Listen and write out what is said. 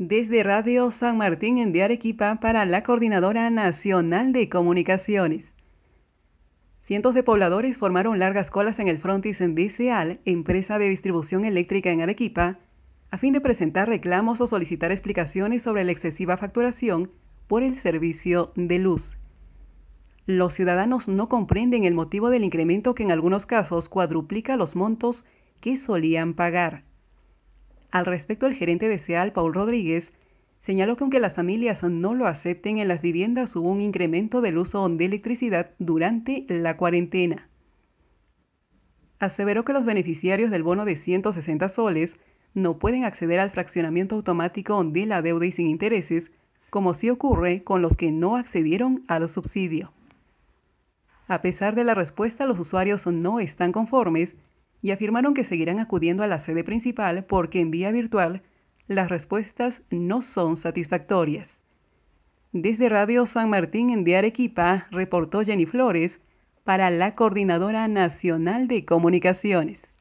Desde Radio San Martín en Arequipa para la Coordinadora Nacional de Comunicaciones. Cientos de pobladores formaron largas colas en el frontis en DCAL, empresa de distribución eléctrica en Arequipa, a fin de presentar reclamos o solicitar explicaciones sobre la excesiva facturación por el servicio de luz. Los ciudadanos no comprenden el motivo del incremento que en algunos casos cuadruplica los montos que solían pagar. Al respecto, el gerente de SEAL, Paul Rodríguez, señaló que aunque las familias no lo acepten en las viviendas hubo un incremento del uso de electricidad durante la cuarentena. Aseveró que los beneficiarios del bono de 160 soles no pueden acceder al fraccionamiento automático de la deuda y sin intereses, como sí ocurre con los que no accedieron al subsidio. A pesar de la respuesta, los usuarios no están conformes y afirmaron que seguirán acudiendo a la sede principal porque en vía virtual las respuestas no son satisfactorias. Desde Radio San Martín en de Arequipa reportó Jenny Flores para la Coordinadora Nacional de Comunicaciones.